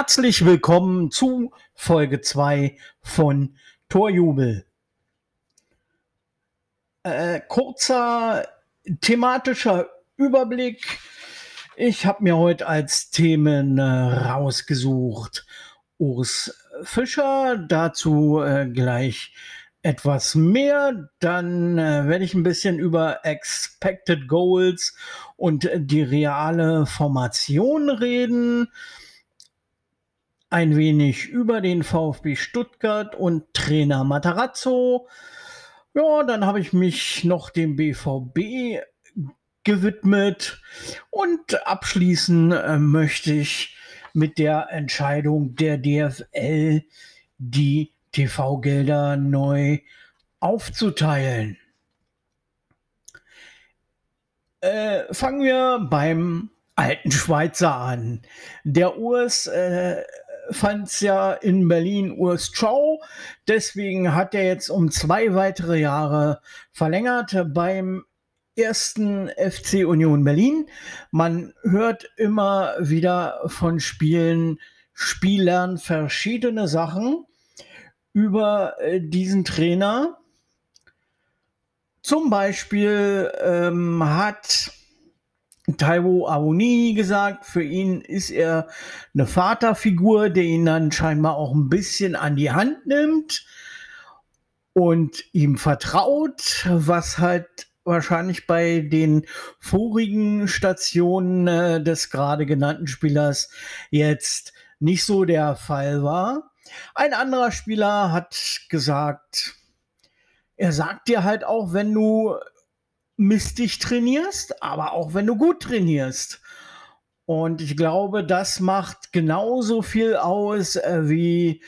Herzlich willkommen zu Folge 2 von Torjubel. Äh, kurzer thematischer Überblick. Ich habe mir heute als Themen äh, rausgesucht. Urs Fischer, dazu äh, gleich etwas mehr. Dann äh, werde ich ein bisschen über Expected Goals und die reale Formation reden ein wenig über den VfB Stuttgart und Trainer Matarazzo. Ja, dann habe ich mich noch dem BVB gewidmet und abschließen äh, möchte ich mit der Entscheidung der DFL, die TV-Gelder neu aufzuteilen. Äh, fangen wir beim alten Schweizer an. Der Urs äh, fand es ja in Berlin Urs Chow. Deswegen hat er jetzt um zwei weitere Jahre verlängert beim ersten FC Union Berlin. Man hört immer wieder von Spielen, Spielern verschiedene Sachen über äh, diesen Trainer. Zum Beispiel ähm, hat Taiwo Awoni gesagt, für ihn ist er eine Vaterfigur, der ihn dann scheinbar auch ein bisschen an die Hand nimmt und ihm vertraut, was halt wahrscheinlich bei den vorigen Stationen äh, des gerade genannten Spielers jetzt nicht so der Fall war. Ein anderer Spieler hat gesagt, er sagt dir halt auch, wenn du mistig trainierst, aber auch wenn du gut trainierst. Und ich glaube, das macht genauso viel aus äh, wie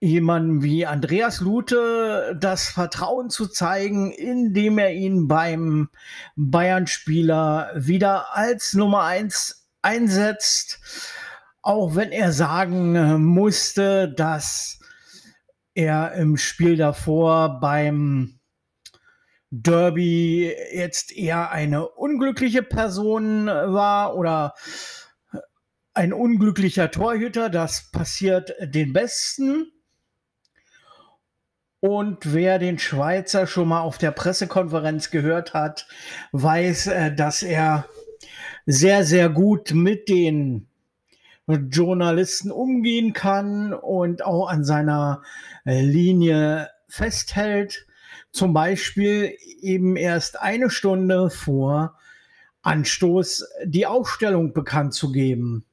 jemandem wie Andreas Lute das Vertrauen zu zeigen, indem er ihn beim Bayern-Spieler wieder als Nummer eins einsetzt, auch wenn er sagen äh, musste, dass er im Spiel davor beim Derby jetzt eher eine unglückliche Person äh, war oder ein unglücklicher Torhüter. Das passiert den Besten. Und wer den Schweizer schon mal auf der Pressekonferenz gehört hat, weiß, äh, dass er sehr, sehr gut mit den Journalisten umgehen kann und auch an seiner äh, Linie festhält zum Beispiel eben erst eine Stunde vor Anstoß die Aufstellung bekannt zu geben.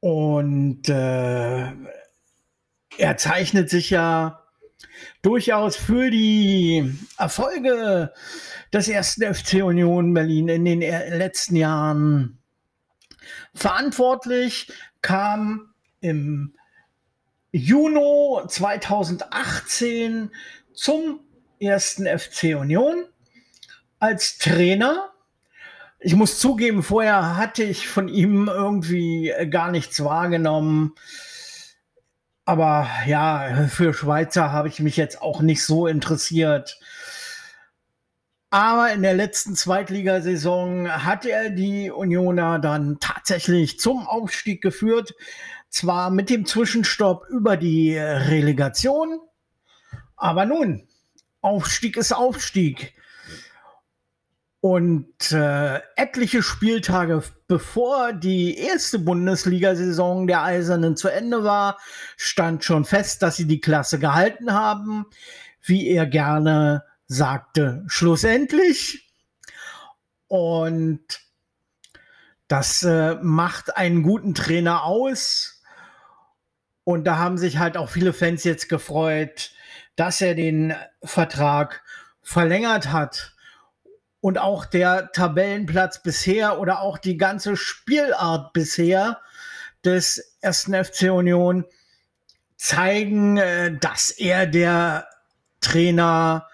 Und äh, er zeichnet sich ja durchaus für die Erfolge des ersten FC Union Berlin in den letzten Jahren verantwortlich, kam im Juni 2018 zum ersten FC Union als Trainer. Ich muss zugeben, vorher hatte ich von ihm irgendwie gar nichts wahrgenommen. Aber ja, für Schweizer habe ich mich jetzt auch nicht so interessiert. Aber in der letzten Zweitligasaison hat er die Unioner dann tatsächlich zum Aufstieg geführt. Zwar mit dem Zwischenstopp über die Relegation, aber nun, Aufstieg ist Aufstieg. Und äh, etliche Spieltage bevor die erste Bundesliga-Saison der Eisernen zu Ende war, stand schon fest, dass sie die Klasse gehalten haben, wie er gerne sagte, schlussendlich. Und das äh, macht einen guten Trainer aus. Und da haben sich halt auch viele Fans jetzt gefreut, dass er den Vertrag verlängert hat. Und auch der Tabellenplatz bisher oder auch die ganze Spielart bisher des ersten FC Union zeigen, äh, dass er der Trainer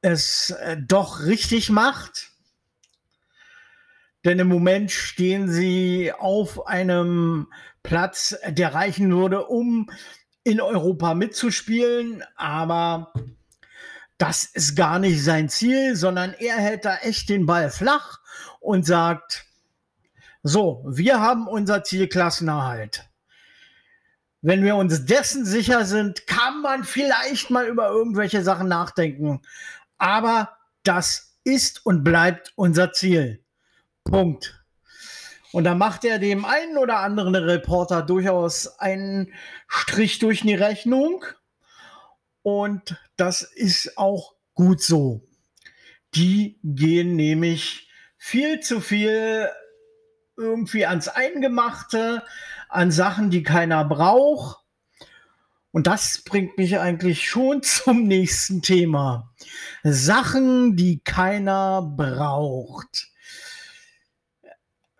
es äh, doch richtig macht. Denn im Moment stehen sie auf einem Platz, der reichen würde, um in Europa mitzuspielen. Aber das ist gar nicht sein Ziel, sondern er hält da echt den Ball flach und sagt, so, wir haben unser Ziel Klassenerhalt. Wenn wir uns dessen sicher sind, kann man vielleicht mal über irgendwelche Sachen nachdenken. Aber das ist und bleibt unser Ziel. Punkt. Und da macht er dem einen oder anderen Reporter durchaus einen Strich durch die Rechnung. Und das ist auch gut so. Die gehen nämlich viel zu viel irgendwie ans Eingemachte, an Sachen, die keiner braucht. Und das bringt mich eigentlich schon zum nächsten Thema. Sachen, die keiner braucht.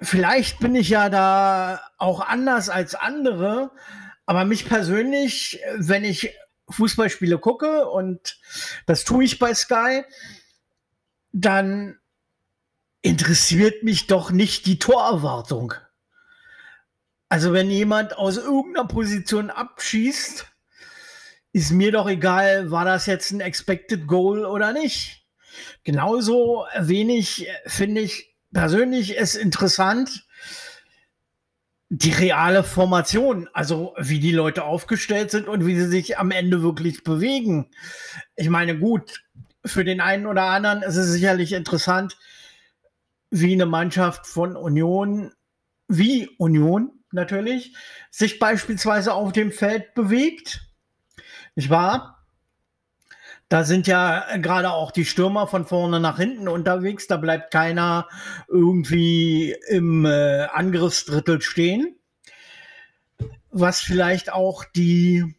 Vielleicht bin ich ja da auch anders als andere, aber mich persönlich, wenn ich Fußballspiele gucke und das tue ich bei Sky, dann interessiert mich doch nicht die Torerwartung. Also wenn jemand aus irgendeiner Position abschießt, ist mir doch egal, war das jetzt ein Expected Goal oder nicht. Genauso wenig finde ich persönlich es interessant, die reale Formation, also wie die Leute aufgestellt sind und wie sie sich am Ende wirklich bewegen. Ich meine, gut, für den einen oder anderen ist es sicherlich interessant, wie eine Mannschaft von Union, wie Union natürlich, sich beispielsweise auf dem Feld bewegt. Nicht wahr? Da sind ja gerade auch die Stürmer von vorne nach hinten unterwegs. Da bleibt keiner irgendwie im äh, Angriffsdrittel stehen. Was vielleicht auch die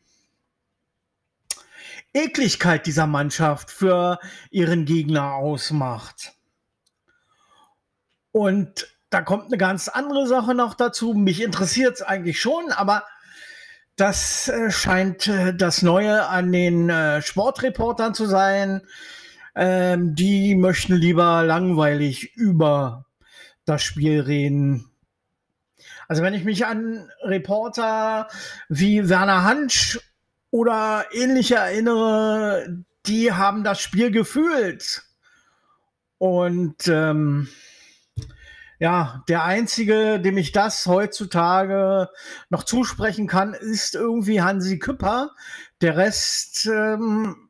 Ekligkeit dieser Mannschaft für ihren Gegner ausmacht. Und da kommt eine ganz andere Sache noch dazu. Mich interessiert es eigentlich schon, aber das äh, scheint äh, das Neue an den äh, Sportreportern zu sein. Ähm, die möchten lieber langweilig über das Spiel reden. Also wenn ich mich an Reporter wie Werner Hansch oder ähnliche erinnere, die haben das Spiel gefühlt. Und ähm, ja, der einzige, dem ich das heutzutage noch zusprechen kann, ist irgendwie Hansi Küpper. Der Rest ähm,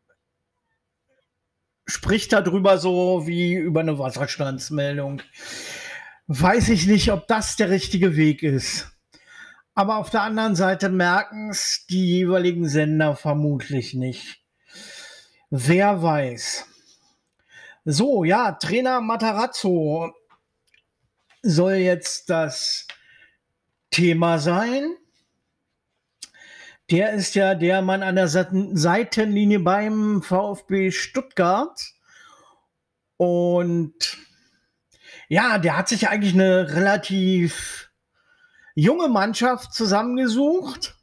spricht darüber so wie über eine Wasserstandsmeldung. Weiß ich nicht, ob das der richtige Weg ist. Aber auf der anderen Seite merken es die jeweiligen Sender vermutlich nicht. Wer weiß. So, ja, Trainer Matarazzo soll jetzt das Thema sein. Der ist ja der Mann an der Seitenlinie beim VfB Stuttgart. Und ja, der hat sich eigentlich eine relativ junge Mannschaft zusammengesucht.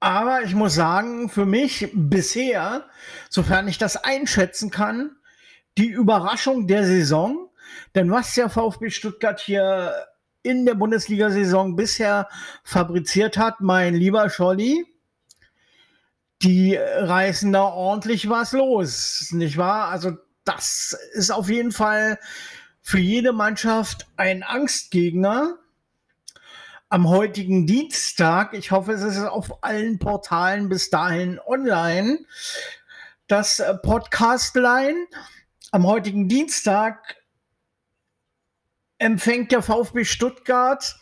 Aber ich muss sagen, für mich bisher, sofern ich das einschätzen kann, die Überraschung der Saison. Denn was der VfB Stuttgart hier in der Bundesliga-Saison bisher fabriziert hat, mein lieber Scholli, die reißen da ordentlich was los, nicht wahr? Also das ist auf jeden Fall für jede Mannschaft ein Angstgegner. Am heutigen Dienstag, ich hoffe, es ist auf allen Portalen bis dahin online, das Podcast-Line. Am heutigen Dienstag empfängt der VfB Stuttgart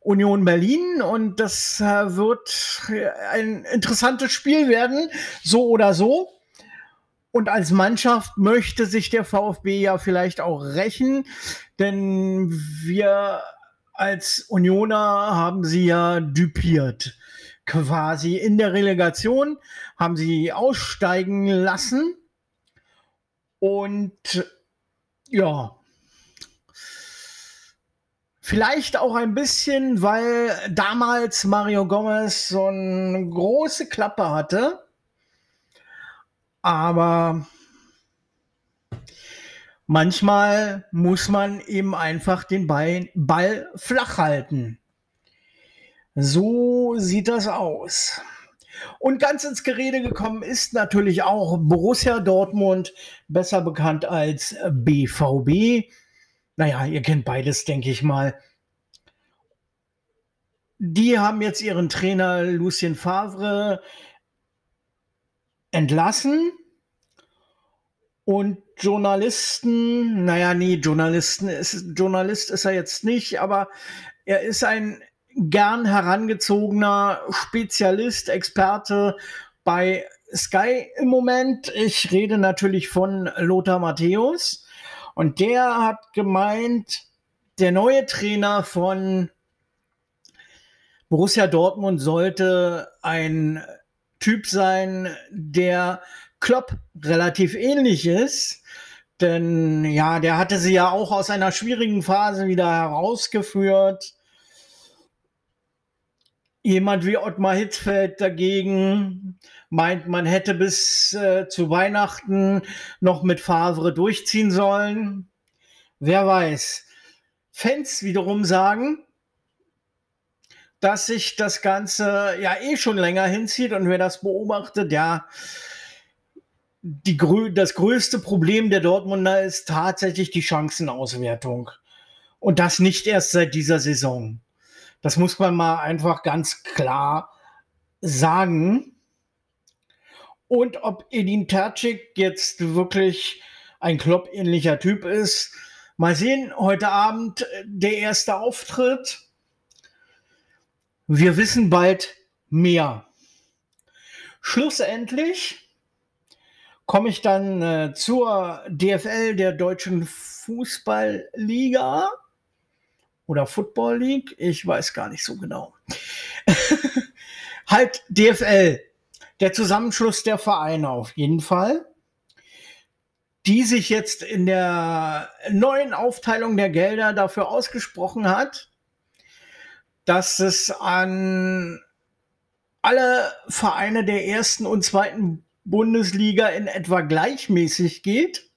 Union Berlin und das äh, wird ein interessantes Spiel werden, so oder so. Und als Mannschaft möchte sich der VfB ja vielleicht auch rächen, denn wir als Unioner haben sie ja dupiert. Quasi in der Relegation haben sie aussteigen lassen. Und ja, Vielleicht auch ein bisschen, weil damals Mario Gomez so eine große Klappe hatte. Aber manchmal muss man eben einfach den Ball, flach halten. So sieht das aus. Und ganz ins Gerede gekommen ist natürlich auch Borussia Dortmund, besser bekannt als BVB. Naja, ihr kennt beides, denke ich mal. Die haben jetzt ihren Trainer Lucien Favre entlassen. Und Journalisten, naja, nee, Journalisten ist, Journalist ist er jetzt nicht, aber er ist ein gern herangezogener Spezialist, Experte bei Sky im Moment. Ich rede natürlich von Lothar Matthäus. Und der hat gemeint, der neue Trainer von Borussia Dortmund sollte ein Typ sein, der Klopp relativ ähnlich ist. Denn ja, der hatte sie ja auch aus einer schwierigen Phase wieder herausgeführt. Jemand wie Ottmar Hitzfeld dagegen meint, man hätte bis äh, zu Weihnachten noch mit Favre durchziehen sollen. Wer weiß. Fans wiederum sagen, dass sich das Ganze ja eh schon länger hinzieht und wer das beobachtet, ja, die, das größte Problem der Dortmunder ist tatsächlich die Chancenauswertung. Und das nicht erst seit dieser Saison. Das muss man mal einfach ganz klar sagen. Und ob Edin Tercic jetzt wirklich ein Klopp-ähnlicher Typ ist, mal sehen. Heute Abend der erste Auftritt. Wir wissen bald mehr. Schlussendlich komme ich dann äh, zur DFL der Deutschen Fußballliga oder Football League, ich weiß gar nicht so genau. halt DFL, der Zusammenschluss der Vereine auf jeden Fall, die sich jetzt in der neuen Aufteilung der Gelder dafür ausgesprochen hat, dass es an alle Vereine der ersten und zweiten Bundesliga in etwa gleichmäßig geht.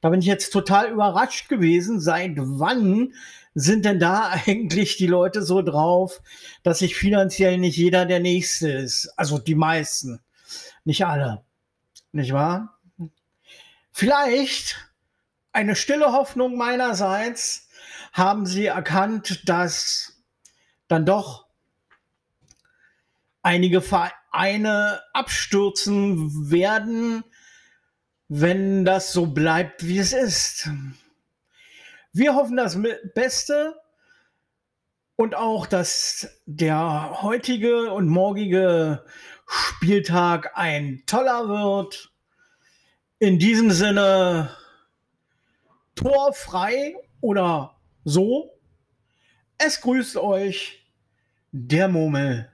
Da bin ich jetzt total überrascht gewesen, seit wann sind denn da eigentlich die Leute so drauf, dass sich finanziell nicht jeder der Nächste ist? Also die meisten, nicht alle, nicht wahr? Vielleicht eine stille Hoffnung meinerseits haben sie erkannt, dass dann doch einige Vereine abstürzen werden, wenn das so bleibt, wie es ist. Wir hoffen das Beste und auch, dass der heutige und morgige Spieltag ein toller wird. In diesem Sinne, torfrei oder so. Es grüßt euch der Murmel.